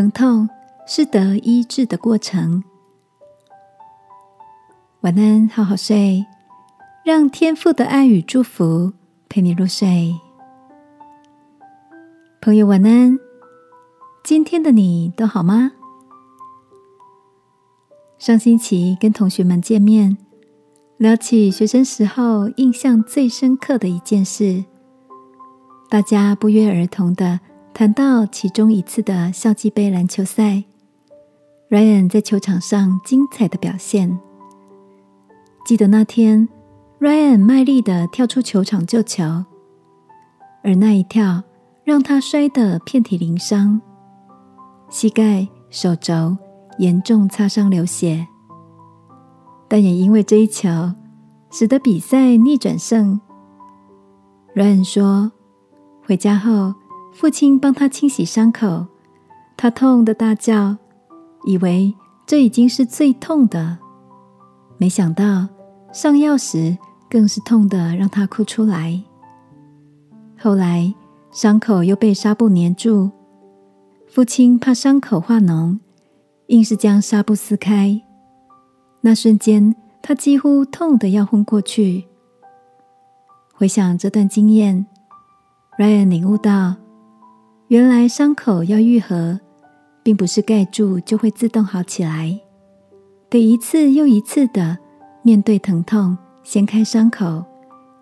疼痛是得医治的过程。晚安，好好睡，让天父的爱与祝福陪你入睡。朋友，晚安。今天的你都好吗？上星期跟同学们见面，聊起学生时候印象最深刻的一件事，大家不约而同的谈到其中一次的校际杯篮球赛，Ryan 在球场上精彩的表现。记得那天，Ryan 卖力的跳出球场救球，而那一跳让他摔得遍体鳞伤。膝盖、手肘严重擦伤流血，但也因为这一球，使得比赛逆转胜。Ryan 说，回家后，父亲帮他清洗伤口，他痛的大叫，以为这已经是最痛的，没想到上药时更是痛的让他哭出来。后来伤口又被纱布粘住。父亲怕伤口化脓，硬是将纱布撕开。那瞬间，他几乎痛得要昏过去。回想这段经验，Ryan 领悟到，原来伤口要愈合，并不是盖住就会自动好起来，得一次又一次的面对疼痛，掀开伤口，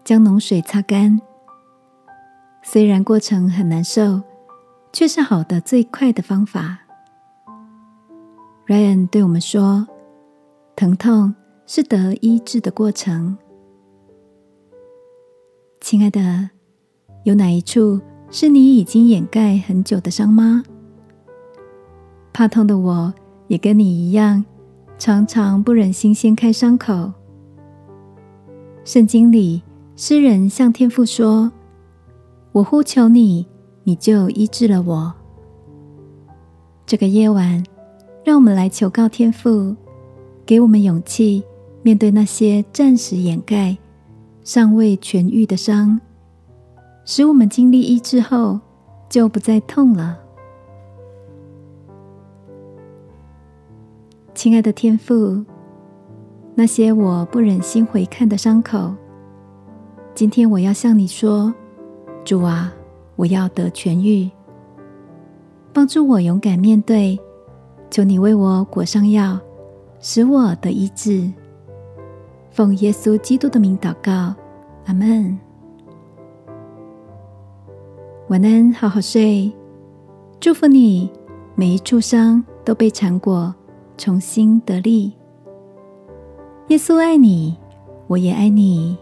将脓水擦干。虽然过程很难受。却是好的最快的方法。Ryan 对我们说：“疼痛是得医治的过程。”亲爱的，有哪一处是你已经掩盖很久的伤吗？怕痛的我也跟你一样，常常不忍心掀开伤口。圣经里，诗人向天父说：“我呼求你。”你就医治了我。这个夜晚，让我们来求告天父，给我们勇气，面对那些暂时掩盖、尚未痊愈的伤，使我们经历医治后，就不再痛了。亲爱的天父，那些我不忍心回看的伤口，今天我要向你说，主啊。我要得痊愈，帮助我勇敢面对。求你为我裹上药，使我得医治。奉耶稣基督的名祷告，阿门。晚安，好好睡。祝福你，每一处伤都被缠裹，重新得力。耶稣爱你，我也爱你。